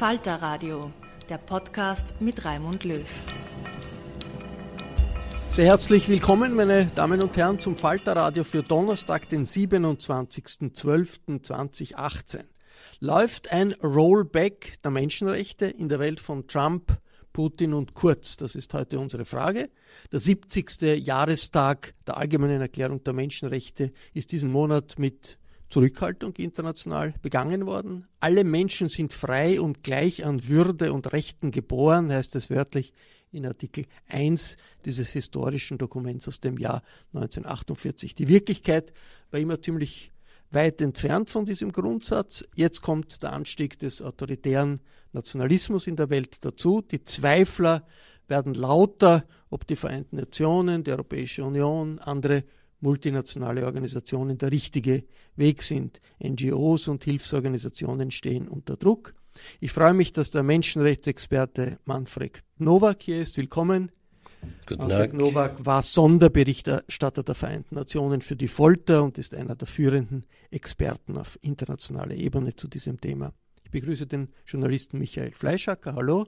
Falter Radio, der Podcast mit Raimund Löw. Sehr herzlich willkommen, meine Damen und Herren, zum Falter Radio für Donnerstag, den 27.12.2018. Läuft ein Rollback der Menschenrechte in der Welt von Trump, Putin und Kurz? Das ist heute unsere Frage. Der 70. Jahrestag der Allgemeinen Erklärung der Menschenrechte ist diesen Monat mit Zurückhaltung international begangen worden. Alle Menschen sind frei und gleich an Würde und Rechten geboren, heißt es wörtlich in Artikel 1 dieses historischen Dokuments aus dem Jahr 1948. Die Wirklichkeit war immer ziemlich weit entfernt von diesem Grundsatz. Jetzt kommt der Anstieg des autoritären Nationalismus in der Welt dazu. Die Zweifler werden lauter, ob die Vereinten Nationen, die Europäische Union, andere multinationale Organisationen der richtige Weg sind. NGOs und Hilfsorganisationen stehen unter Druck. Ich freue mich, dass der Menschenrechtsexperte Manfred Nowak hier ist. Willkommen. Guten Manfred Tag. Nowak war Sonderberichterstatter der Vereinten Nationen für die Folter und ist einer der führenden Experten auf internationaler Ebene zu diesem Thema. Ich begrüße den Journalisten Michael Fleischacker. Hallo.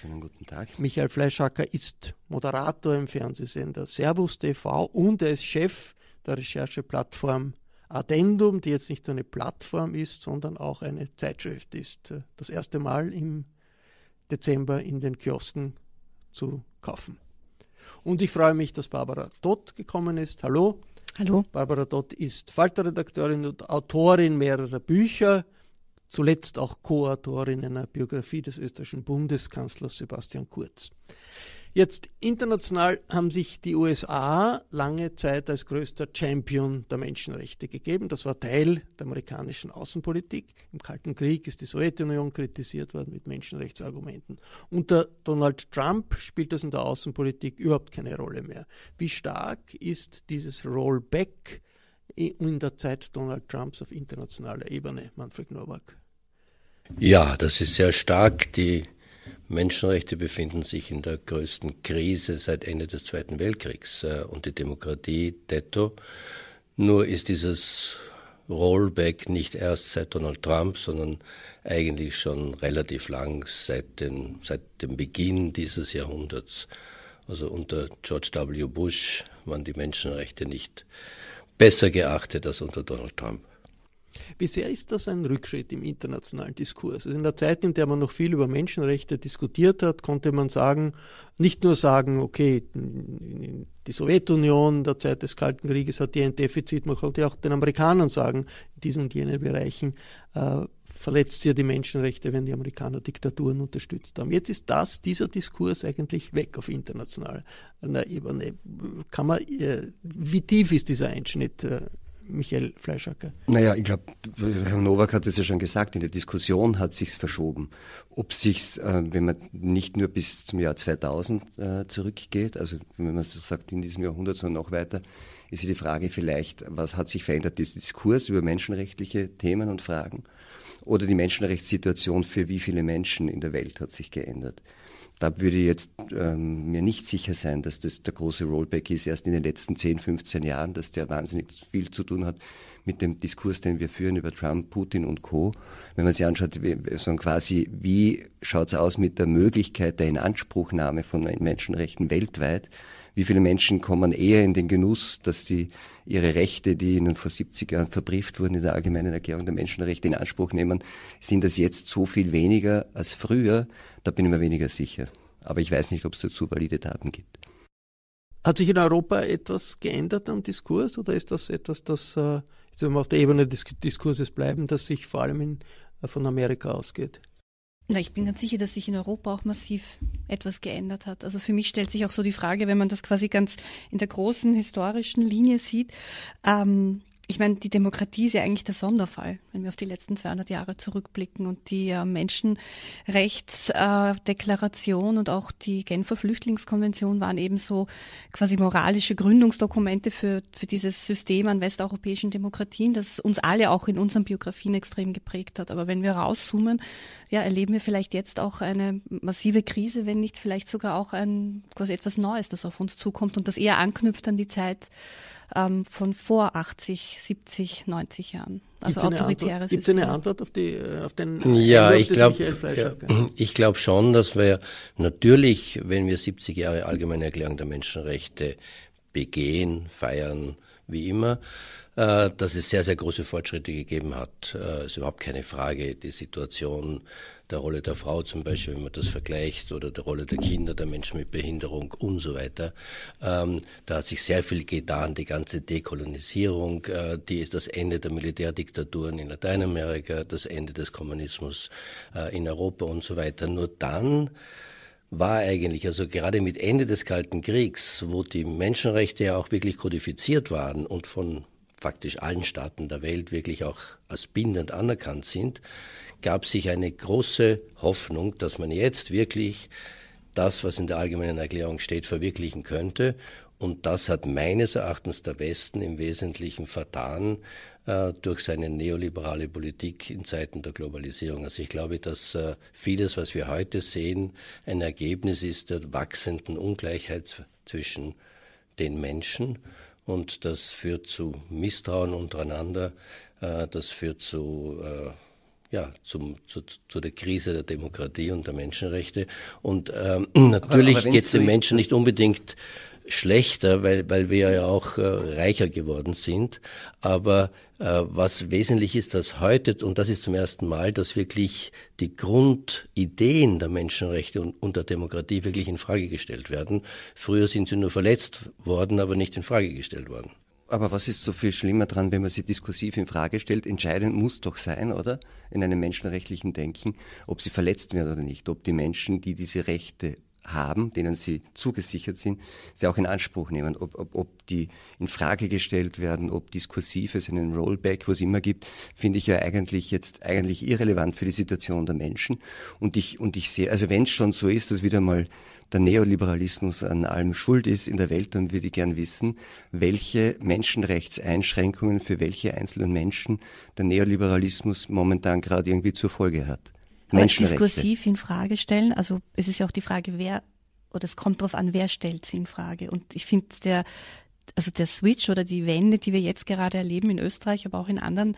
Schönen guten Tag. Michael Fleischacker ist Moderator im Fernsehsender Servus TV und er ist Chef der Rechercheplattform Addendum, die jetzt nicht nur eine Plattform ist, sondern auch eine Zeitschrift ist. Äh, das erste Mal im Dezember in den Kiosken zu kaufen. Und ich freue mich, dass Barbara Dott gekommen ist. Hallo. Hallo. Barbara Dott ist Falterredakteurin und Autorin mehrerer Bücher zuletzt auch Co-Autorin einer Biografie des österreichischen Bundeskanzlers Sebastian Kurz. Jetzt international haben sich die USA lange Zeit als größter Champion der Menschenrechte gegeben. Das war Teil der amerikanischen Außenpolitik. Im Kalten Krieg ist die Sowjetunion kritisiert worden mit Menschenrechtsargumenten. Unter Donald Trump spielt das in der Außenpolitik überhaupt keine Rolle mehr. Wie stark ist dieses Rollback in der Zeit Donald Trumps auf internationaler Ebene, Manfred Nowak? Ja, das ist sehr stark. Die Menschenrechte befinden sich in der größten Krise seit Ende des Zweiten Weltkriegs äh, und die Demokratie detto. Nur ist dieses Rollback nicht erst seit Donald Trump, sondern eigentlich schon relativ lang seit, den, seit dem Beginn dieses Jahrhunderts. Also unter George W. Bush waren die Menschenrechte nicht besser geachtet als unter Donald Trump. Wie sehr ist das ein Rückschritt im internationalen Diskurs? Also in der Zeit, in der man noch viel über Menschenrechte diskutiert hat, konnte man sagen, nicht nur sagen, okay, die Sowjetunion der Zeit des Kalten Krieges hat hier ein Defizit, man konnte auch den Amerikanern sagen, in diesen und jenen Bereichen äh, verletzt sie ja die Menschenrechte, wenn die Amerikaner Diktaturen unterstützt haben. Jetzt ist das, dieser Diskurs eigentlich weg auf internationaler Ebene. Kann man, äh, wie tief ist dieser Einschnitt, äh, Michael Fleischacker? Naja, ich glaube, Herr Nowak hat es ja schon gesagt, in der Diskussion hat sich's verschoben. Ob sich's, äh, wenn man nicht nur bis zum Jahr 2000 äh, zurückgeht, also wenn man so sagt in diesem Jahrhundert, sondern noch weiter, ist ja die Frage vielleicht, was hat sich verändert, dieser Diskurs über menschenrechtliche Themen und Fragen oder die Menschenrechtssituation für wie viele Menschen in der Welt hat sich geändert. Da würde ich jetzt ähm, mir nicht sicher sein, dass das der große Rollback ist, erst in den letzten 10, 15 Jahren, dass der wahnsinnig viel zu tun hat mit dem Diskurs, den wir führen über Trump, Putin und Co. Wenn man sich anschaut, wie, so quasi, wie schaut es aus mit der Möglichkeit der Inanspruchnahme von Menschenrechten weltweit, wie viele Menschen kommen eher in den Genuss, dass sie ihre Rechte, die ihnen vor 70 Jahren verbrieft wurden in der Allgemeinen Erklärung der Menschenrechte in Anspruch nehmen, sind das jetzt so viel weniger als früher? Da bin ich mir weniger sicher. Aber ich weiß nicht, ob es dazu valide Daten gibt. Hat sich in Europa etwas geändert am Diskurs oder ist das etwas, das, äh, jetzt wenn wir auf der Ebene des Diskurses bleiben, das sich vor allem in, äh, von Amerika ausgeht? Na, ich bin ganz sicher, dass sich in Europa auch massiv etwas geändert hat. Also für mich stellt sich auch so die Frage, wenn man das quasi ganz in der großen historischen Linie sieht, ähm, ich meine, die Demokratie ist ja eigentlich der Sonderfall, wenn wir auf die letzten 200 Jahre zurückblicken und die äh, Menschenrechtsdeklaration äh, und auch die Genfer Flüchtlingskonvention waren ebenso quasi moralische Gründungsdokumente für, für dieses System an westeuropäischen Demokratien, das uns alle auch in unseren Biografien extrem geprägt hat. Aber wenn wir rauszoomen, ja, erleben wir vielleicht jetzt auch eine massive Krise, wenn nicht vielleicht sogar auch ein quasi etwas Neues, das auf uns zukommt und das eher anknüpft an die Zeit ähm, von vor 80, 70, 90 Jahren. Also autoritäre Gibt es eine Antwort auf, die, äh, auf den Ja, ich glaube ja, ich glaube schon, dass wir natürlich, wenn wir 70 Jahre allgemeine Erklärung der Menschenrechte begehen, feiern, wie immer, äh, dass es sehr, sehr große Fortschritte gegeben hat. Äh, ist überhaupt keine Frage. Die Situation der Rolle der Frau zum Beispiel, wenn man das vergleicht, oder der Rolle der Kinder, der Menschen mit Behinderung und so weiter. Ähm, da hat sich sehr viel getan, die ganze Dekolonisierung, äh, die, das Ende der Militärdiktaturen in Lateinamerika, das Ende des Kommunismus äh, in Europa und so weiter. Nur dann war eigentlich, also gerade mit Ende des Kalten Kriegs, wo die Menschenrechte ja auch wirklich kodifiziert waren und von faktisch allen Staaten der Welt wirklich auch als bindend anerkannt sind, gab sich eine große Hoffnung, dass man jetzt wirklich das, was in der allgemeinen Erklärung steht, verwirklichen könnte. Und das hat meines Erachtens der Westen im Wesentlichen vertan durch seine neoliberale Politik in Zeiten der Globalisierung. Also ich glaube, dass äh, vieles, was wir heute sehen, ein Ergebnis ist der wachsenden Ungleichheit zwischen den Menschen. Und das führt zu Misstrauen untereinander. Äh, das führt zu äh, ja, zum, zu, zu der Krise der Demokratie und der Menschenrechte. Und ähm, natürlich geht es den Menschen nicht unbedingt schlechter, weil, weil wir ja auch äh, reicher geworden sind. Aber äh, was wesentlich ist, dass heute, und das ist zum ersten Mal, dass wirklich die Grundideen der Menschenrechte und, und der Demokratie wirklich in Frage gestellt werden. Früher sind sie nur verletzt worden, aber nicht in Frage gestellt worden. Aber was ist so viel schlimmer dran, wenn man sie diskursiv in Frage stellt? Entscheidend muss doch sein, oder? In einem menschenrechtlichen Denken, ob sie verletzt werden oder nicht, ob die Menschen, die diese Rechte haben, denen sie zugesichert sind, sie auch in Anspruch nehmen. Ob, ob, ob die in Frage gestellt werden, ob diskursives einen Rollback, was immer gibt, finde ich ja eigentlich jetzt eigentlich irrelevant für die Situation der Menschen. Und ich, und ich sehe, also wenn es schon so ist, dass wieder mal der Neoliberalismus an allem schuld ist in der Welt, dann würde ich gern wissen, welche Menschenrechtseinschränkungen für welche einzelnen Menschen der Neoliberalismus momentan gerade irgendwie zur Folge hat. Diskursiv in Frage stellen. Also es ist ja auch die Frage, wer, oder es kommt darauf an, wer stellt sie in Frage. Und ich finde, der, also der Switch oder die Wende, die wir jetzt gerade erleben in Österreich, aber auch in anderen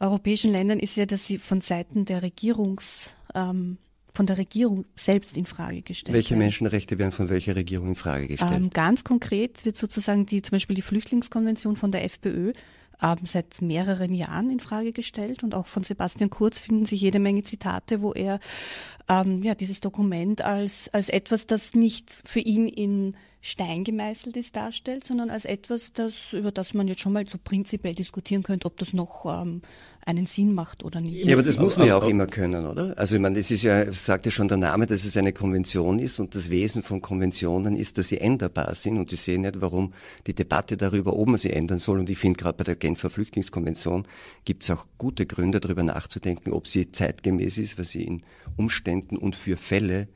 europäischen Ländern, ist ja, dass sie von Seiten der Regierungs, ähm, von der Regierung selbst in Frage gestellt Welche. Menschenrechte werden von welcher Regierung in Frage gestellt? Ähm, ganz konkret wird sozusagen die, zum Beispiel die Flüchtlingskonvention von der FPÖ seit mehreren Jahren in Frage gestellt und auch von Sebastian Kurz finden sich jede Menge Zitate, wo er ähm, ja dieses Dokument als als etwas, das nicht für ihn in Stein gemeißelt ist, darstellt, sondern als etwas, das, über das man jetzt schon mal so prinzipiell diskutieren könnte, ob das noch ähm, einen Sinn macht oder nicht. Ja, aber das muss man ja auch immer können, oder? Also ich meine, es ist ja, sagt ja schon der Name, dass es eine Konvention ist und das Wesen von Konventionen ist, dass sie änderbar sind und ich sehe nicht, warum die Debatte darüber, ob man sie ändern soll und ich finde gerade bei der Genfer Flüchtlingskonvention gibt es auch gute Gründe darüber nachzudenken, ob sie zeitgemäß ist, was sie in Umständen und für Fälle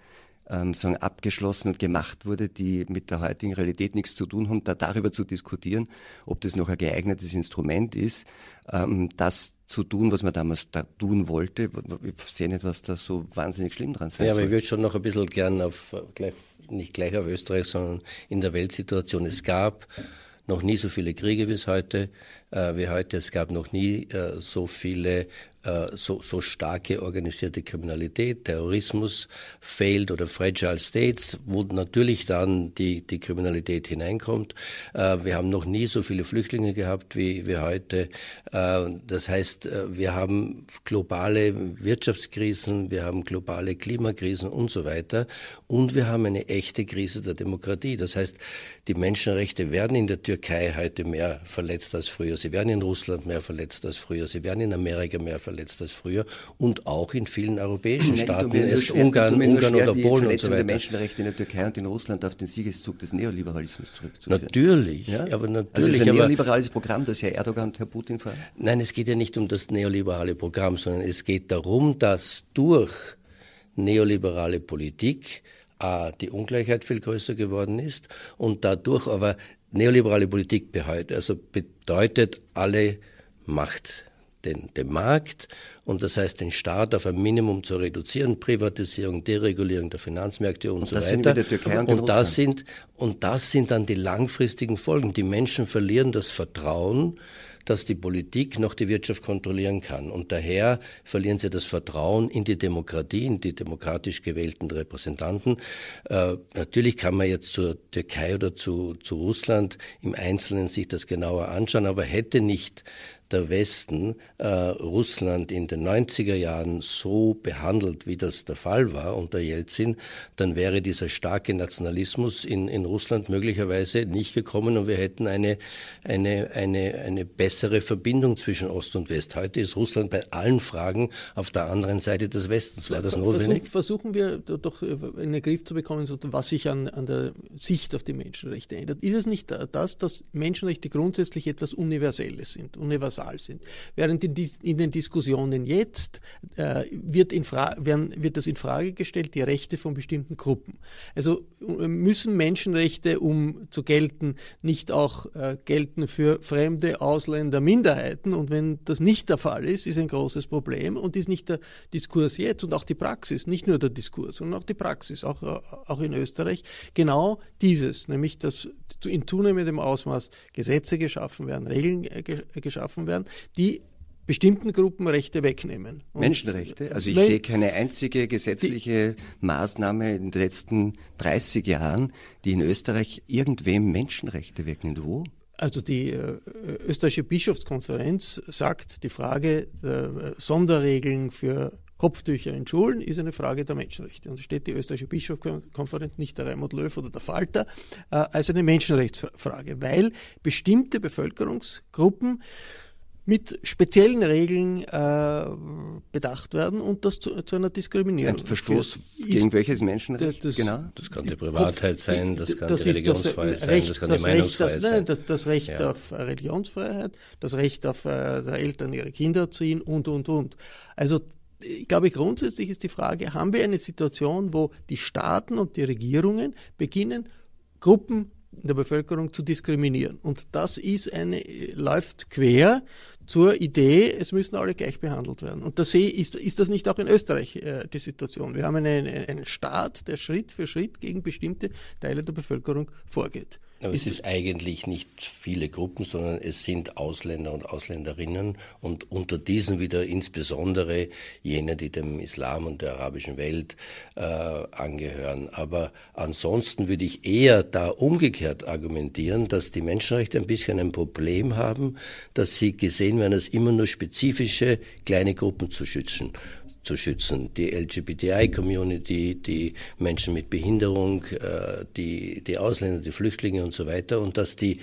ähm, sagen, abgeschlossen und gemacht wurde, die mit der heutigen Realität nichts zu tun haben, da darüber zu diskutieren, ob das noch ein geeignetes Instrument ist, ähm, das zu tun, was man damals da tun wollte. Ich sehe nicht, was da so wahnsinnig schlimm dran sein Ja, soll. aber ich würde schon noch ein bisschen gern auf, gleich, nicht gleich auf Österreich, sondern in der Weltsituation. Es gab noch nie so viele Kriege wie es heute, wie heute. Es gab noch nie äh, so viele äh, so, so starke organisierte Kriminalität, Terrorismus, Failed oder Fragile States, wo natürlich dann die, die Kriminalität hineinkommt. Äh, wir haben noch nie so viele Flüchtlinge gehabt wie, wie heute. Äh, das heißt, wir haben globale Wirtschaftskrisen, wir haben globale Klimakrisen und so weiter. Und wir haben eine echte Krise der Demokratie. Das heißt, die Menschenrechte werden in der Türkei heute mehr verletzt als früher. Sie werden in Russland mehr verletzt als früher. Sie werden in Amerika mehr verletzt als früher und auch in vielen europäischen Staaten, erst Ungarn, Ungarn oder Polen und so weiter. Die Menschenrechte in der Türkei und in Russland auf den Siegeszug des Neoliberalismus zurückzuführen. Natürlich, ja? aber natürlich. Also ist ein neoliberales Programm, das Herr Erdogan und Herr Putin fahren? Nein, es geht ja nicht um das neoliberale Programm, sondern es geht darum, dass durch neoliberale Politik A, die Ungleichheit viel größer geworden ist und dadurch aber neoliberale Politik also bedeutet alle Macht den, den Markt und das heißt den Staat auf ein Minimum zu reduzieren, Privatisierung, Deregulierung der Finanzmärkte und, und so weiter. und, und das sind und das sind dann die langfristigen Folgen. Die Menschen verlieren das Vertrauen, dass die Politik noch die Wirtschaft kontrollieren kann. Und daher verlieren sie das Vertrauen in die Demokratie, in die demokratisch gewählten Repräsentanten. Äh, natürlich kann man jetzt zur Türkei oder zu, zu Russland im Einzelnen sich das genauer anschauen, aber hätte nicht der Westen äh, Russland in den 90er Jahren so behandelt, wie das der Fall war unter Jelzin, dann wäre dieser starke Nationalismus in, in Russland möglicherweise nicht gekommen und wir hätten eine, eine, eine, eine bessere Verbindung zwischen Ost und West. Heute ist Russland bei allen Fragen auf der anderen Seite des Westens. War das notwendig? Versuchen wir doch in den Griff zu bekommen, was sich an, an der Sicht auf die Menschenrechte ändert. Ist es nicht das, dass Menschenrechte grundsätzlich etwas Universelles sind? Universal universal sind. Während in, die, in den Diskussionen jetzt äh, wird, in werden, wird das in Frage gestellt, die Rechte von bestimmten Gruppen. Also äh, müssen Menschenrechte, um zu gelten, nicht auch äh, gelten für fremde Ausländer, Minderheiten. Und wenn das nicht der Fall ist, ist ein großes Problem und ist nicht der Diskurs jetzt und auch die Praxis, nicht nur der Diskurs, sondern auch die Praxis, auch, äh, auch in Österreich, genau dieses, nämlich dass in zunehmendem Ausmaß Gesetze geschaffen werden, Regeln äh, geschaffen werden, die bestimmten Gruppen Rechte wegnehmen. Und Menschenrechte? Also ich sehe keine einzige gesetzliche die, Maßnahme in den letzten 30 Jahren, die in Österreich irgendwem Menschenrechte wegnimmt. Wo? Also die äh, österreichische Bischofskonferenz sagt, die Frage der äh, Sonderregeln für Kopftücher in Schulen ist eine Frage der Menschenrechte. Und es steht die österreichische Bischofskonferenz, nicht der Raimund Löw oder der Falter, äh, als eine Menschenrechtsfrage, weil bestimmte Bevölkerungsgruppen mit speziellen Regeln äh, bedacht werden und das zu, zu einer Diskriminierung. Ein Verstoß gegen welches Menschenrecht? Das, genau. Das kann die Privatheit sein, das kann das die Religionsfreiheit sein, das kann die Meinungsfreiheit sein. Das, das Recht ja. auf Religionsfreiheit, das Recht auf äh, der Eltern ihre Kinder erziehen und, und, und. Also ich glaube, grundsätzlich ist die Frage, haben wir eine Situation, wo die Staaten und die Regierungen beginnen, Gruppen der Bevölkerung zu diskriminieren. Und das ist eine, läuft quer zur Idee, es müssen alle gleich behandelt werden. Und da sehe, ist, ist das nicht auch in Österreich äh, die Situation? Wir haben einen, einen Staat, der Schritt für Schritt gegen bestimmte Teile der Bevölkerung vorgeht. Aber es ist eigentlich nicht viele Gruppen, sondern es sind Ausländer und Ausländerinnen und unter diesen wieder insbesondere jene, die dem Islam und der arabischen Welt äh, angehören. Aber ansonsten würde ich eher da umgekehrt argumentieren, dass die Menschenrechte ein bisschen ein Problem haben, dass sie gesehen werden als immer nur spezifische kleine Gruppen zu schützen zu schützen. Die LGBTI-Community, die Menschen mit Behinderung, äh, die, die Ausländer, die Flüchtlinge und so weiter. Und dass die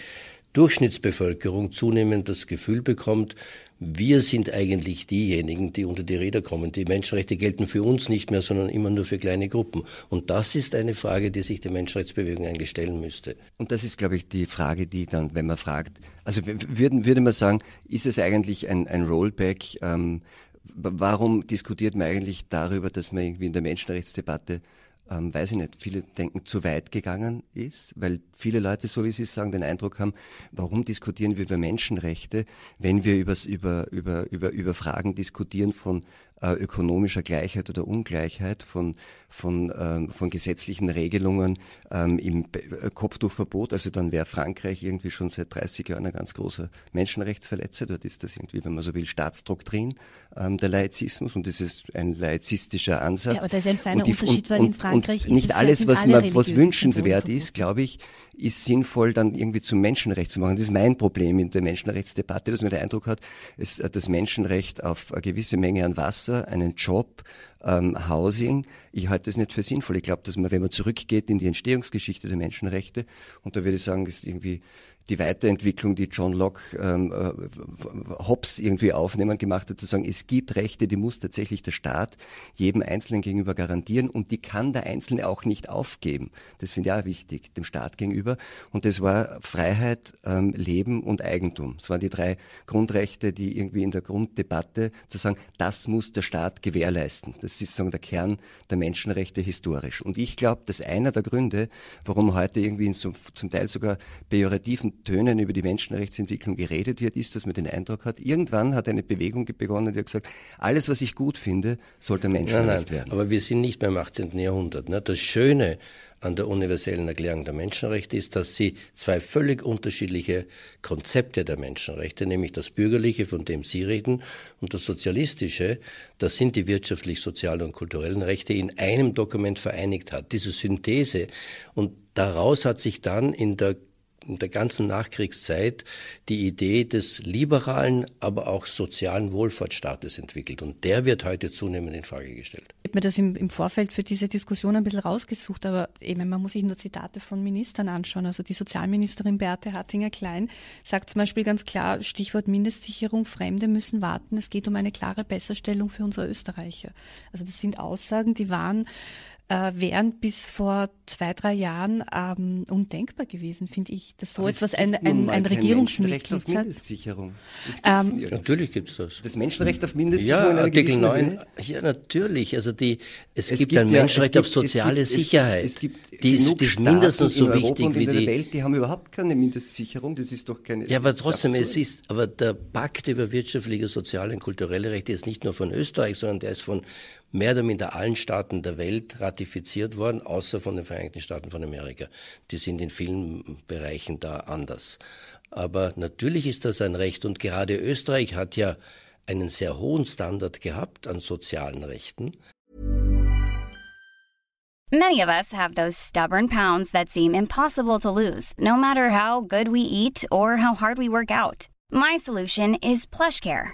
Durchschnittsbevölkerung zunehmend das Gefühl bekommt, wir sind eigentlich diejenigen, die unter die Räder kommen. Die Menschenrechte gelten für uns nicht mehr, sondern immer nur für kleine Gruppen. Und das ist eine Frage, die sich die Menschenrechtsbewegung eigentlich stellen müsste. Und das ist, glaube ich, die Frage, die dann, wenn man fragt, also würden, würde man sagen, ist es eigentlich ein, ein Rollback? Ähm, warum diskutiert man eigentlich darüber, dass man irgendwie in der Menschenrechtsdebatte ähm, weiß ich nicht, viele denken, zu weit gegangen ist, weil viele Leute, so wie Sie sagen, den Eindruck haben, warum diskutieren wir über Menschenrechte, wenn wir übers, über, über, über, über Fragen diskutieren von äh, ökonomischer Gleichheit oder Ungleichheit, von, von, ähm, von gesetzlichen Regelungen ähm, im äh, Kopftuchverbot. Also dann wäre Frankreich irgendwie schon seit 30 Jahren ein ganz großer Menschenrechtsverletzer. Dort ist das irgendwie, wenn man so will, Staatsdoktrin, ähm, der Laizismus und das ist ein laizistischer Ansatz. Ja, aber da ist ein feiner die, Unterschied, und, weil in Frankreich und nicht alles, was man, was wünschenswert ist, glaube ich, ist sinnvoll dann irgendwie zum Menschenrecht zu machen. Das ist mein Problem in der Menschenrechtsdebatte, dass man den Eindruck hat, es, das Menschenrecht auf eine gewisse Menge an Wasser, einen Job, ähm, Housing. Ich halte das nicht für sinnvoll. Ich glaube, dass man, wenn man zurückgeht in die Entstehungsgeschichte der Menschenrechte, und da würde ich sagen, ist irgendwie die Weiterentwicklung, die John Locke ähm, äh, Hobbes irgendwie aufnehmen gemacht hat, zu sagen, es gibt Rechte, die muss tatsächlich der Staat jedem Einzelnen gegenüber garantieren und die kann der Einzelne auch nicht aufgeben. Das finde ich auch wichtig, dem Staat gegenüber. Und das war Freiheit, ähm, Leben und Eigentum. Das waren die drei Grundrechte, die irgendwie in der Grunddebatte zu sagen, das muss der Staat gewährleisten. Das ist sozusagen der Kern der Menschenrechte historisch. Und ich glaube, dass einer der Gründe, warum heute irgendwie in so, zum Teil sogar pejorativen Tönen über die Menschenrechtsentwicklung geredet wird, ist, dass man den Eindruck hat, irgendwann hat eine Bewegung begonnen, die hat gesagt, alles, was ich gut finde, sollte Menschenrecht nein, nein, werden. Aber wir sind nicht mehr im 18. Jahrhundert. Ne? Das Schöne an der universellen Erklärung der Menschenrechte ist, dass sie zwei völlig unterschiedliche Konzepte der Menschenrechte, nämlich das bürgerliche, von dem Sie reden, und das sozialistische, das sind die wirtschaftlich, sozialen und kulturellen Rechte, in einem Dokument vereinigt hat. Diese Synthese und daraus hat sich dann in der in der ganzen Nachkriegszeit die Idee des liberalen, aber auch sozialen Wohlfahrtsstaates entwickelt. Und der wird heute zunehmend in Frage gestellt. Ich habe mir das im, im, Vorfeld für diese Diskussion ein bisschen rausgesucht, aber eben, man muss sich nur Zitate von Ministern anschauen. Also die Sozialministerin Beate Hartinger-Klein sagt zum Beispiel ganz klar, Stichwort Mindestsicherung, Fremde müssen warten. Es geht um eine klare Besserstellung für unsere Österreicher. Also das sind Aussagen, die waren äh, wären bis vor zwei, drei Jahren ähm, undenkbar gewesen, finde ich, dass so Aber etwas ein, ein, ein Regierungsmitglied sagt. Mindestsicherung. Ähm, natürlich gibt es das. Das Menschenrecht auf Mindestsicherung. Ja, Artikel 9. Ja, natürlich. Also die, es, es gibt, gibt, ein ja, Menschenrecht gibt, auf soziale es gibt, Sicherheit. Es gibt, es die ist, die ist mindestens so wichtig wie die. Welt, die haben überhaupt keine Mindestsicherung. Das ist doch keine. Ja, aber trotzdem, es ist, aber der Pakt über wirtschaftliche, soziale und kulturelle Rechte ist nicht nur von Österreich, sondern der ist von mehr oder minder allen Staaten der Welt ratifiziert worden, außer von den Vereinigten Staaten von Amerika. Die sind in vielen Bereichen da anders. Aber natürlich ist das ein Recht und gerade Österreich hat ja einen sehr hohen Standard gehabt an sozialen Rechten. Many of us have those stubborn pounds that seem impossible to lose, no matter how good we eat or how hard we work out. My solution is PlushCare.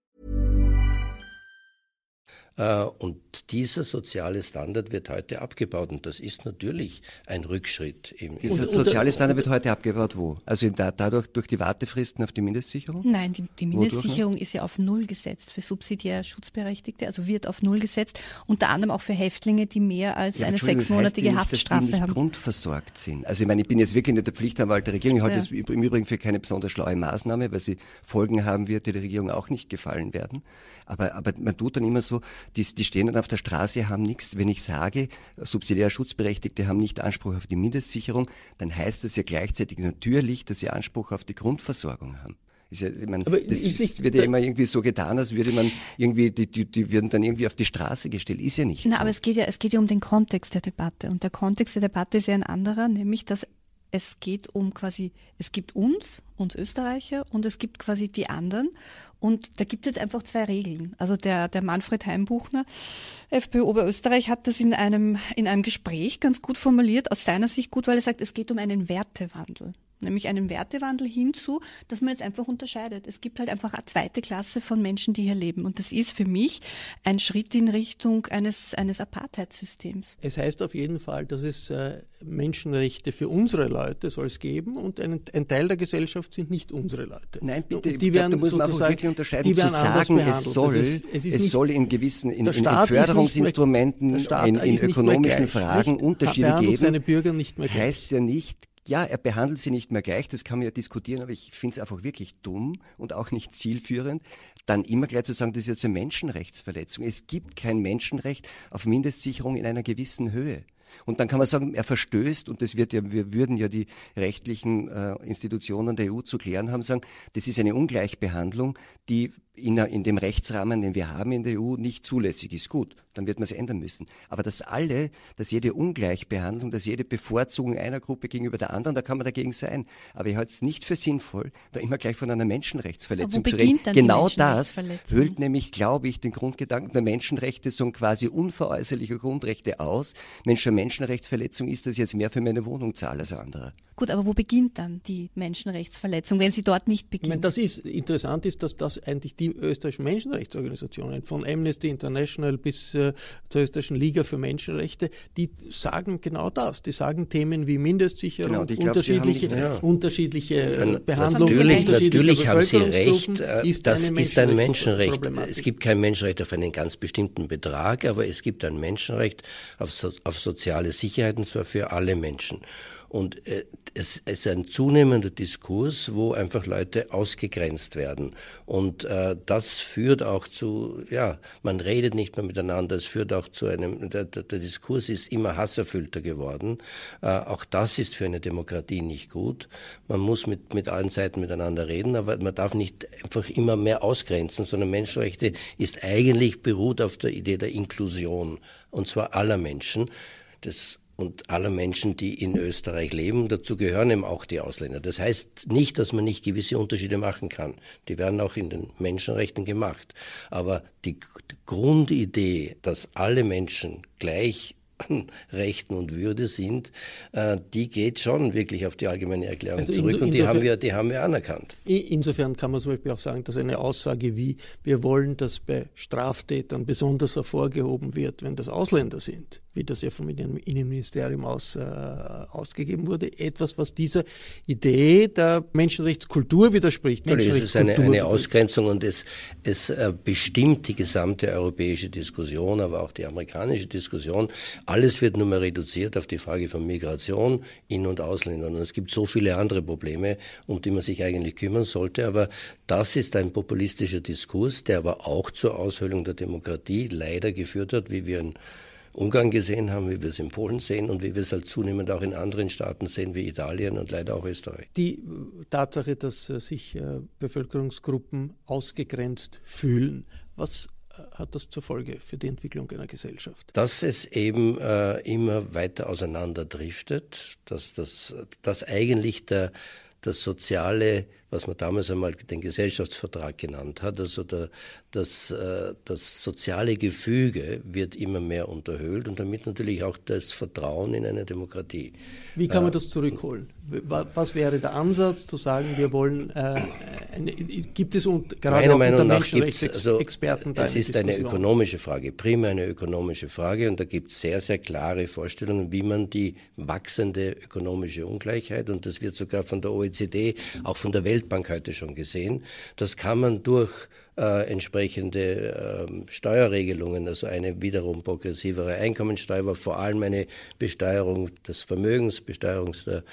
Äh, und dieser soziale Standard wird heute abgebaut und das ist natürlich ein Rückschritt. Im dieser soziale Standard wird heute abgebaut wo? Also da, dadurch durch die Wartefristen auf die Mindestsicherung? Nein, die, die Mindestsicherung ist ja auf Null gesetzt für subsidiär Schutzberechtigte, also wird auf Null gesetzt, unter anderem auch für Häftlinge, die mehr als ja, eine sechsmonatige das heißt Haftstrafe nicht, dass die nicht grundversorgt sind. Also ich meine, ich bin jetzt wirklich nicht der Pflichtanwalt der Regierung. Ich halte ja. das im Übrigen für keine besonders schlaue Maßnahme, weil sie Folgen haben wird, die der Regierung auch nicht gefallen werden. Aber, aber man tut dann immer so, die, die stehen dann auf der Straße, haben nichts. Wenn ich sage, subsidiär Schutzberechtigte haben nicht Anspruch auf die Mindestsicherung, dann heißt das ja gleichzeitig natürlich, dass sie Anspruch auf die Grundversorgung haben. Ja, ich meine, aber das ist, wird ja immer irgendwie so getan, als würde man irgendwie, die, die, die würden dann irgendwie auf die Straße gestellt. Ist ja nicht Na, so. aber es geht ja, es geht ja um den Kontext der Debatte. Und der Kontext der Debatte ist ja ein anderer, nämlich, dass es geht um quasi, es gibt uns, uns Österreicher, und es gibt quasi die anderen. Und da gibt es jetzt einfach zwei Regeln. Also der, der Manfred Heimbuchner, FPÖ Oberösterreich, hat das in einem, in einem Gespräch ganz gut formuliert, aus seiner Sicht gut, weil er sagt, es geht um einen Wertewandel nämlich einen Wertewandel hinzu, dass man jetzt einfach unterscheidet. Es gibt halt einfach eine zweite Klasse von Menschen, die hier leben. Und das ist für mich ein Schritt in Richtung eines, eines Apartheidssystems. Es heißt auf jeden Fall, dass es äh, Menschenrechte für unsere Leute soll es geben und ein, ein, Teil der Gesellschaft sind nicht unsere Leute. Nein, bitte, die werden da muss man auch wirklich unterscheiden, zu sagen, es soll, ist, es, es soll in gewissen in, in, in Förderungsinstrumenten, mehr, in, in ökonomischen Fragen Unterschiede geben, seine Bürger nicht mehr heißt ja nicht, ja, er behandelt sie nicht mehr gleich, das kann man ja diskutieren, aber ich finde es einfach wirklich dumm und auch nicht zielführend, dann immer gleich zu sagen, das ist jetzt eine Menschenrechtsverletzung. Es gibt kein Menschenrecht auf Mindestsicherung in einer gewissen Höhe. Und dann kann man sagen, er verstößt, und das wird ja, wir würden ja die rechtlichen äh, Institutionen der EU zu klären haben, sagen, das ist eine Ungleichbehandlung, die in, in, dem Rechtsrahmen, den wir haben in der EU, nicht zulässig ist. Gut, dann wird man es ändern müssen. Aber dass alle, dass jede Ungleichbehandlung, dass jede Bevorzugung einer Gruppe gegenüber der anderen, da kann man dagegen sein. Aber ich halte es nicht für sinnvoll, da immer gleich von einer Menschenrechtsverletzung zu reden. Genau das hüllt nämlich, glaube ich, den Grundgedanken der Menschenrechte so quasi unveräußerliche Grundrechte aus. Mensch, eine Menschenrechtsverletzung ist das jetzt mehr für meine Wohnung zahle als andere. Gut, aber wo beginnt dann die Menschenrechtsverletzung, wenn sie dort nicht beginnt? Ich meine, das ist interessant ist, dass das eigentlich die österreichischen Menschenrechtsorganisationen von Amnesty International bis äh, zur österreichischen Liga für Menschenrechte, die sagen genau das. Die sagen Themen wie Mindestsicherung, genau, unterschiedliche, nicht, ja. unterschiedliche äh, Behandlung. Natürlich, natürlich haben Sie recht. Äh, ist das ist ein Menschenrecht. Es gibt kein Menschenrecht auf einen ganz bestimmten Betrag, aber es gibt ein Menschenrecht auf, so, auf soziale Sicherheit und zwar für alle Menschen. Und äh, es, ist ein zunehmender Diskurs, wo einfach Leute ausgegrenzt werden. Und äh, das führt auch zu, ja, man redet nicht mehr miteinander, es führt auch zu einem, der, der Diskurs ist immer hasserfüllter geworden. Äh, auch das ist für eine Demokratie nicht gut. Man muss mit, mit allen Seiten miteinander reden, aber man darf nicht einfach immer mehr ausgrenzen, sondern Menschenrechte ist eigentlich beruht auf der Idee der Inklusion. Und zwar aller Menschen. Das und aller Menschen, die in Österreich leben. Dazu gehören eben auch die Ausländer. Das heißt nicht, dass man nicht gewisse Unterschiede machen kann. Die werden auch in den Menschenrechten gemacht. Aber die, Grundidee, dass alle Menschen gleich an Rechten und Würde sind, äh, die geht schon wirklich auf die allgemeine Erklärung also zurück und die haben, wir, die haben wir anerkannt. Insofern kann man zum Beispiel auch sagen, dass eine Aussage wie, wir wollen, dass bei Straftätern besonders hervorgehoben wird, wenn das Ausländer sind, wie das ja vom Innenministerium aus äh, ausgegeben wurde, etwas, was dieser Idee der Menschenrechtskultur widerspricht. Menschenrechtskultur es ist eine, eine Ausgrenzung und es, es äh, bestimmt die gesamte europäische Diskussion, aber auch die amerikanische Diskussion. Alles wird nur mehr reduziert auf die Frage von Migration, In- und Ausländern. Und es gibt so viele andere Probleme, um die man sich eigentlich kümmern sollte. Aber das ist ein populistischer Diskurs, der aber auch zur Aushöhlung der Demokratie leider geführt hat, wie wir in Ungarn gesehen haben, wie wir es in Polen sehen und wie wir es halt zunehmend auch in anderen Staaten sehen, wie Italien und leider auch Österreich. Die äh, Tatsache, dass äh, sich äh, Bevölkerungsgruppen ausgegrenzt fühlen, was hat das zur Folge für die Entwicklung einer Gesellschaft? Dass es eben äh, immer weiter auseinanderdriftet, dass das dass eigentlich der, das soziale was man damals einmal den Gesellschaftsvertrag genannt hat. Also der, das, äh, das soziale Gefüge wird immer mehr unterhöhlt und damit natürlich auch das Vertrauen in eine Demokratie. Wie kann man äh, das zurückholen? Was wäre der Ansatz zu sagen, wir wollen, äh, eine, gibt es und, gerade Meiner Meinung nach gibt es, also, es ist eine ökonomische Frage, primär eine ökonomische Frage und da gibt es sehr, sehr klare Vorstellungen, wie man die wachsende ökonomische Ungleichheit und das wird sogar von der OECD, auch von der Welt Weltbank heute schon gesehen. Das kann man durch äh, entsprechende äh, Steuerregelungen, also eine wiederum progressivere Einkommensteuer, vor allem eine Besteuerung des Vermögens, Besteuerung der,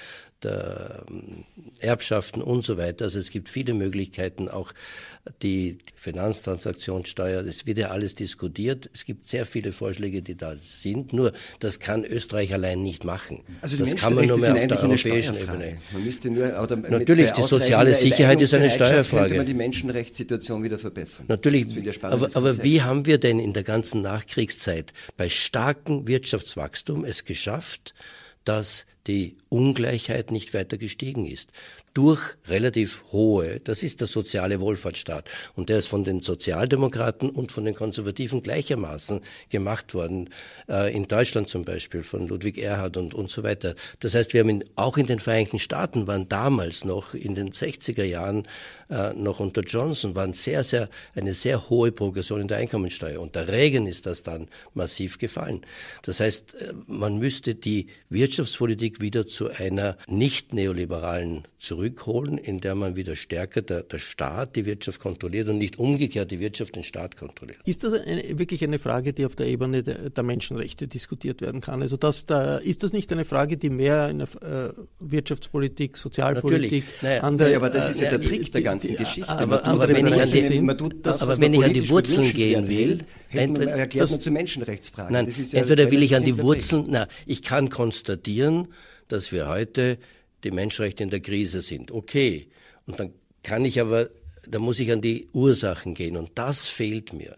der ähm, Erbschaften und so weiter. Also es gibt viele Möglichkeiten, auch die Finanztransaktionssteuer, das wird ja alles diskutiert. Es gibt sehr viele Vorschläge, die da sind. Nur, das kann Österreich allein nicht machen. Also das kann man nur mehr auf der europäischen Ebene. Man müsste nur, Natürlich, die soziale Sicherheit ist eine Steuerfrage. Könnte man die Menschenrechtssituation wieder verbessern. Natürlich, aber, aber wie haben wir denn in der ganzen Nachkriegszeit bei starkem Wirtschaftswachstum es geschafft, dass die Ungleichheit nicht weiter gestiegen ist. Durch relativ hohe, das ist der soziale Wohlfahrtsstaat. Und der ist von den Sozialdemokraten und von den Konservativen gleichermaßen gemacht worden. Äh, in Deutschland zum Beispiel von Ludwig Erhard und, und so weiter. Das heißt, wir haben in, auch in den Vereinigten Staaten waren damals noch in den 60er Jahren äh, noch unter Johnson waren sehr, sehr, eine sehr hohe Progression in der Einkommensteuer. Unter Reagan ist das dann massiv gefallen. Das heißt, äh, man müsste die Wirtschaftspolitik wieder zu einer nicht neoliberalen zurückholen, in der man wieder stärker der, der Staat die Wirtschaft kontrolliert und nicht umgekehrt die Wirtschaft den Staat kontrolliert. Ist das eine, wirklich eine Frage, die auf der Ebene der, der Menschenrechte diskutiert werden kann? Also das, da, ist das nicht eine Frage, die mehr in der äh, Wirtschaftspolitik, Sozialpolitik, naja, an der, aber das ist ja der Trick der ganzen Geschichte. Aber, aber, wenn ich an die, das, aber wenn ich an die Wurzeln gehen will, entweder, erklärt das, man zu Menschenrechtsfragen. Nein, ja entweder will ich an die Wurzeln, na, ich kann konstatieren, dass wir heute die Menschenrechte in der Krise sind. Okay. Und dann kann ich aber, da muss ich an die Ursachen gehen. Und das fehlt mir.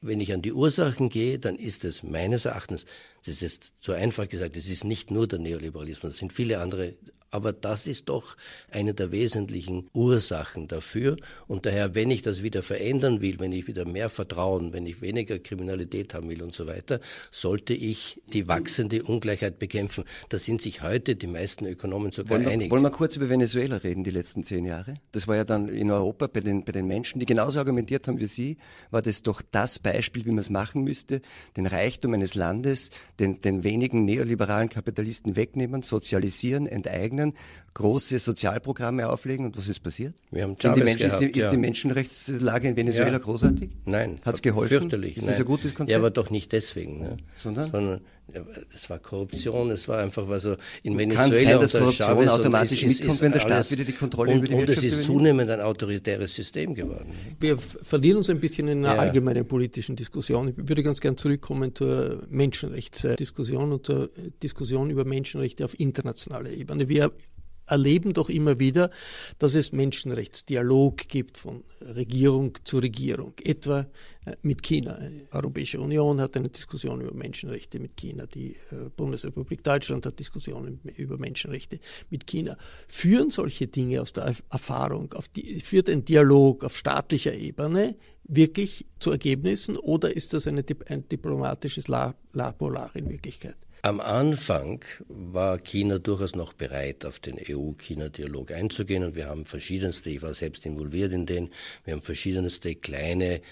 Wenn ich an die Ursachen gehe, dann ist es meines Erachtens, das ist zu einfach gesagt, es ist nicht nur der Neoliberalismus, es sind viele andere aber das ist doch eine der wesentlichen Ursachen dafür. Und daher, wenn ich das wieder verändern will, wenn ich wieder mehr Vertrauen, wenn ich weniger Kriminalität haben will und so weiter, sollte ich die wachsende Ungleichheit bekämpfen. Da sind sich heute die meisten Ökonomen sogar wollen wir, einig. Wollen wir kurz über Venezuela reden, die letzten zehn Jahre? Das war ja dann in Europa bei den, bei den Menschen, die genauso argumentiert haben wie Sie, war das doch das Beispiel, wie man es machen müsste, den Reichtum eines Landes, den, den wenigen neoliberalen Kapitalisten wegnehmen, sozialisieren, enteignen Regierungen große Sozialprogramme auflegen und was ist passiert? Wir haben Sind die Menschen, gehabt, ist, die, ja. ist, die, Menschenrechtslage in Venezuela ja. großartig? Nein. Hat es geholfen? Fürchterlich. Ist das ein gutes Konzept? Ja, aber doch nicht deswegen. Ne? Sondern? Sondern es war Korruption, es war einfach was so in Venezuela. Kann sein, dass Korruption Chavez automatisch ist, mitkommt, wenn der Staat wieder die Kontrolle und, über die Und es ist zunehmend ein autoritäres System geworden. Wir verlieren uns ein bisschen in einer ja. allgemeinen politischen Diskussion. Ich würde ganz gern zurückkommen zur Menschenrechtsdiskussion und zur Diskussion über Menschenrechte auf internationaler Ebene. Wir erleben doch immer wieder, dass es Menschenrechtsdialog gibt von Regierung zu Regierung, etwa äh, mit China. Die Europäische Union hat eine Diskussion über Menschenrechte mit China, die äh, Bundesrepublik Deutschland hat Diskussionen über Menschenrechte mit China. Führen solche Dinge aus der Erfahrung, die, führt ein Dialog auf staatlicher Ebene wirklich zu Ergebnissen oder ist das eine, ein diplomatisches Lapolar in Wirklichkeit? Am Anfang war China durchaus noch bereit, auf den EU-China-Dialog einzugehen und wir haben verschiedenste, ich war selbst involviert in den, wir haben verschiedenste kleine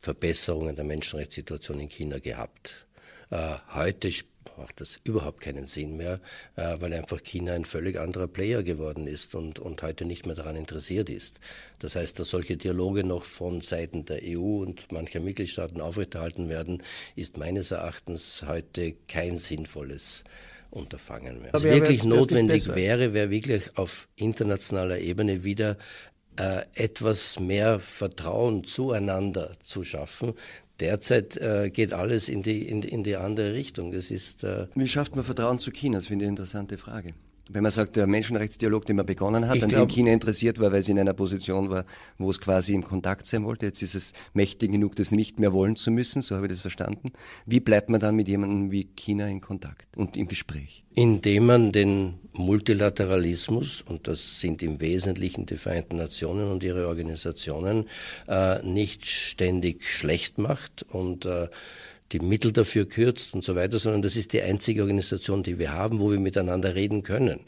Verbesserungen der Menschenrechtssituation in China gehabt. Äh, heute macht das überhaupt keinen Sinn mehr, äh, weil einfach China ein völlig anderer Player geworden ist und, und heute nicht mehr daran interessiert ist. Das heißt, dass solche Dialoge noch von Seiten der EU und mancher Mitgliedstaaten aufrechterhalten werden, ist meines Erachtens heute kein sinnvolles Unterfangen mehr. Was wirklich notwendig wäre, wäre wirklich auf internationaler Ebene wieder äh, etwas mehr Vertrauen zueinander zu schaffen, Derzeit äh, geht alles in die, in, in die andere Richtung. Das ist, äh Wie schafft man Vertrauen zu China? Das finde ich eine interessante Frage. Wenn man sagt, der Menschenrechtsdialog, den man begonnen hat, an dem China interessiert war, weil es in einer Position war, wo es quasi im Kontakt sein wollte. Jetzt ist es mächtig genug, das nicht mehr wollen zu müssen, so habe ich das verstanden. Wie bleibt man dann mit jemandem wie China in Kontakt und im Gespräch? Indem man den Multilateralismus, und das sind im Wesentlichen die Vereinten Nationen und ihre Organisationen, äh, nicht ständig schlecht macht und äh, die Mittel dafür kürzt und so weiter, sondern das ist die einzige Organisation, die wir haben, wo wir miteinander reden können.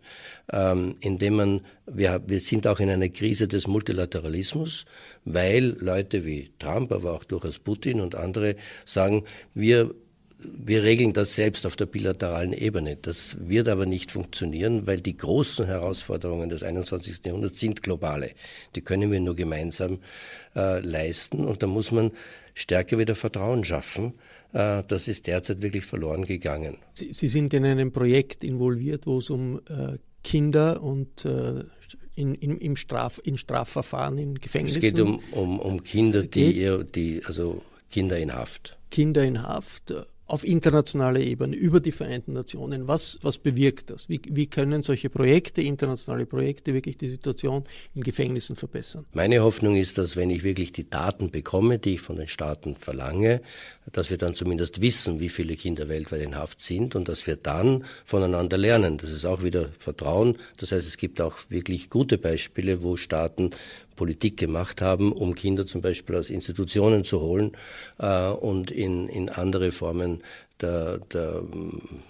Ähm, indem man, wir, wir sind auch in einer Krise des Multilateralismus, weil Leute wie Trump, aber auch durchaus Putin und andere sagen, wir wir regeln das selbst auf der bilateralen Ebene. Das wird aber nicht funktionieren, weil die großen Herausforderungen des 21. Jahrhunderts sind globale. Die können wir nur gemeinsam äh, leisten und da muss man stärker wieder Vertrauen schaffen das ist derzeit wirklich verloren gegangen. Sie, Sie sind in einem Projekt involviert, wo es um äh, Kinder und äh, in, in, im Straf, in Strafverfahren in Gefängnissen. Es geht um, um, um Kinder, die, die, also Kinder in Haft. Kinder in Haft. auf internationaler Ebene, über die Vereinten Nationen. Was, was bewirkt das? Wie, wie können solche Projekte, internationale Projekte, wirklich die Situation in Gefängnissen verbessern? Meine Hoffnung ist, dass wenn ich wirklich die Daten bekomme, die ich von den Staaten verlange, dass wir dann zumindest wissen, wie viele Kinder weltweit in Haft sind und dass wir dann voneinander lernen. Das ist auch wieder Vertrauen. Das heißt, es gibt auch wirklich gute Beispiele, wo Staaten Politik gemacht haben, um Kinder zum Beispiel aus Institutionen zu holen äh, und in, in andere Formen der, der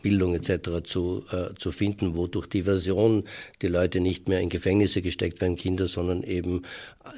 Bildung etc. Zu, äh, zu finden, wo durch Diversion die Leute nicht mehr in Gefängnisse gesteckt werden, Kinder, sondern eben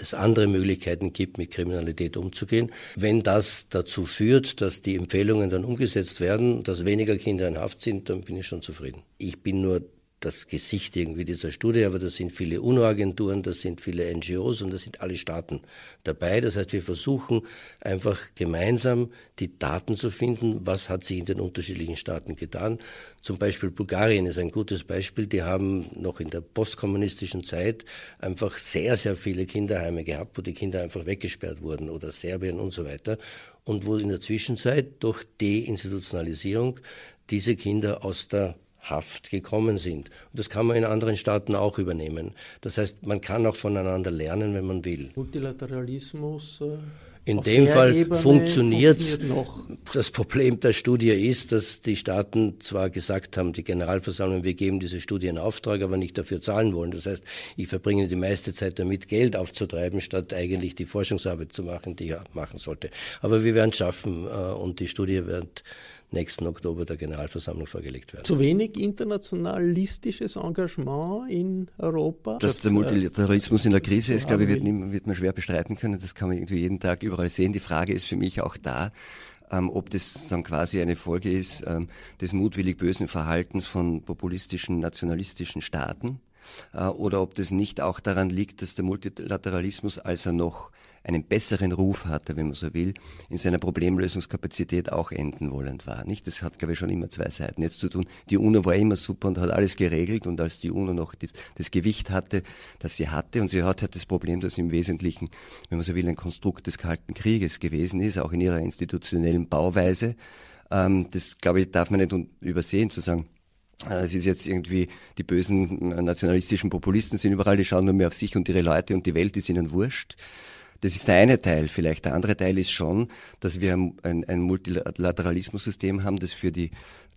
es andere Möglichkeiten gibt, mit Kriminalität umzugehen. Wenn das dazu führt, dass die Empfehlungen dann umgesetzt werden, dass weniger Kinder in Haft sind, dann bin ich schon zufrieden. Ich bin nur das Gesicht irgendwie dieser Studie, aber das sind viele UNO-Agenturen, das sind viele NGOs und das sind alle Staaten dabei. Das heißt, wir versuchen einfach gemeinsam die Daten zu finden, was hat sich in den unterschiedlichen Staaten getan. Zum Beispiel Bulgarien ist ein gutes Beispiel. Die haben noch in der postkommunistischen Zeit einfach sehr, sehr viele Kinderheime gehabt, wo die Kinder einfach weggesperrt wurden oder Serbien und so weiter. Und wo in der Zwischenzeit durch Deinstitutionalisierung diese Kinder aus der Haft gekommen sind. Und das kann man in anderen Staaten auch übernehmen. Das heißt, man kann auch voneinander lernen, wenn man will. Multilateralismus. Äh in dem Fall funktioniert noch. Das Problem der Studie ist, dass die Staaten zwar gesagt haben, die Generalversammlung, wir geben diese Studie in Auftrag, aber nicht dafür zahlen wollen. Das heißt, ich verbringe die meiste Zeit damit, Geld aufzutreiben, statt eigentlich die Forschungsarbeit zu machen, die ich machen sollte. Aber wir werden es schaffen äh, und die Studie wird nächsten Oktober der Generalversammlung vorgelegt werden. Zu wenig internationalistisches Engagement in Europa? Dass der Multilateralismus in der Krise ist, glaube ich, wird, wird man schwer bestreiten können. Das kann man irgendwie jeden Tag überall sehen. Die Frage ist für mich auch da, ähm, ob das dann quasi eine Folge ist ähm, des mutwillig bösen Verhaltens von populistischen, nationalistischen Staaten äh, oder ob das nicht auch daran liegt, dass der Multilateralismus, als er noch einen besseren Ruf hatte, wenn man so will, in seiner Problemlösungskapazität auch enden wollend war. Nicht? Das hat, glaube ich, schon immer zwei Seiten. Jetzt zu tun, die UNO war immer super und hat alles geregelt und als die UNO noch die, das Gewicht hatte, das sie hatte und sie hat halt das Problem, dass im Wesentlichen, wenn man so will, ein Konstrukt des Kalten Krieges gewesen ist, auch in ihrer institutionellen Bauweise. Ähm, das, glaube ich, darf man nicht übersehen, zu sagen, äh, es ist jetzt irgendwie, die bösen nationalistischen Populisten sind überall, die schauen nur mehr auf sich und ihre Leute und die Welt ist ihnen wurscht. Das ist der eine Teil vielleicht. Der andere Teil ist schon, dass wir ein, ein Multilateralismus-System haben, das für die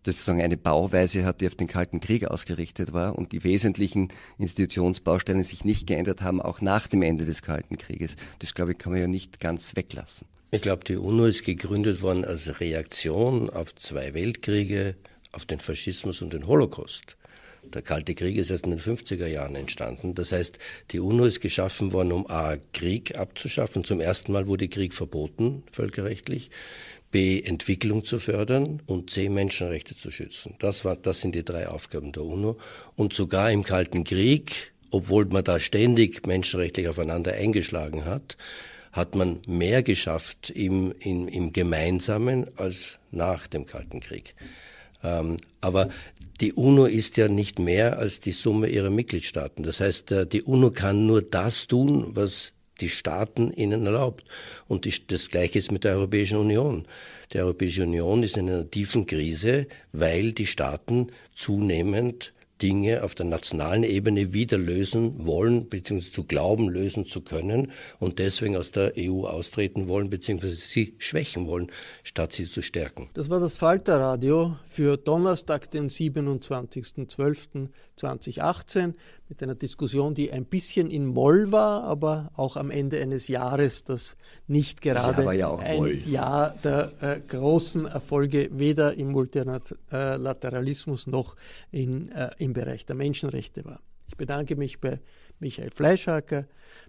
das sozusagen eine Bauweise hat, die auf den Kalten Krieg ausgerichtet war und die wesentlichen Institutionsbausteine sich nicht geändert haben, auch nach dem Ende des Kalten Krieges. Das, glaube ich, kann man ja nicht ganz weglassen. Ich glaube, die UNO ist gegründet worden als Reaktion auf zwei Weltkriege, auf den Faschismus und den Holocaust. Der Kalte Krieg ist erst in den 50er Jahren entstanden. Das heißt, die UNO ist geschaffen worden, um A, Krieg abzuschaffen. Zum ersten Mal wurde Krieg verboten, völkerrechtlich. B, Entwicklung zu fördern und C, Menschenrechte zu schützen. Das, war, das sind die drei Aufgaben der UNO. Und sogar im Kalten Krieg, obwohl man da ständig menschenrechtlich aufeinander eingeschlagen hat, hat man mehr geschafft im, im, im Gemeinsamen als nach dem Kalten Krieg. Ähm, aber die UNO ist ja nicht mehr als die Summe ihrer Mitgliedstaaten. Das heißt, äh, die UNO kann nur das tun, was die Staaten ihnen erlaubt. Und das Gleiche ist mit der Europäischen Union. Die Europäische Union ist in einer tiefen Krise, weil die Staaten zunehmend Dinge auf der nationalen Ebene wieder lösen wollen, beziehungsweise zu glauben, lösen zu können und deswegen aus der EU austreten wollen, beziehungsweise sie schwächen wollen, statt sie zu stärken. Das war das Falterradio für Donnerstag, den 27.12.2018 mit einer Diskussion, die ein bisschen in Moll war, aber auch am Ende eines Jahres, das nicht gerade ja ein Moll. Jahr der äh, großen Erfolge weder im Multilateralismus noch in, äh, im Bereich der Menschenrechte war. Ich bedanke mich bei Michael Fleischhacker,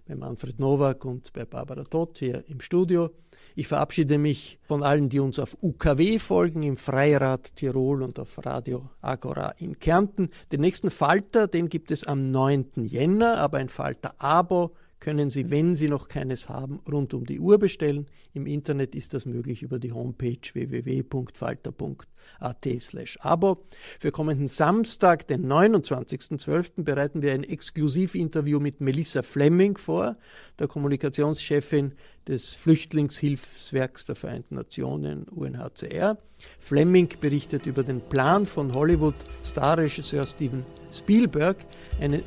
bei Manfred Nowak und bei Barbara Todt hier im Studio. Ich verabschiede mich von allen, die uns auf UKW folgen, im Freirad Tirol und auf Radio Agora in Kärnten. Den nächsten Falter, den gibt es am 9. Jänner, aber ein Falter-Abo können Sie, wenn Sie noch keines haben, rund um die Uhr bestellen. Im Internet ist das möglich über die Homepage www.falter.at/abo. Für kommenden Samstag, den 29.12., bereiten wir ein Exklusivinterview mit Melissa Fleming vor, der Kommunikationschefin des Flüchtlingshilfswerks der Vereinten Nationen UNHCR. Fleming berichtet über den Plan von Hollywood-Starregisseur Steven Spielberg, eine,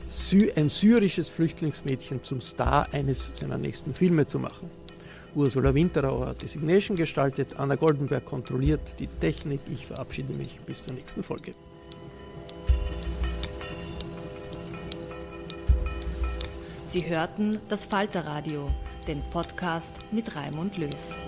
ein syrisches Flüchtlingsmädchen zum Star eines seiner nächsten Filme zu machen. Ursula Winterauer hat die Signation gestaltet, Anna Goldenberg kontrolliert die Technik. Ich verabschiede mich bis zur nächsten Folge. Sie hörten das Falterradio, den Podcast mit Raimund Löw.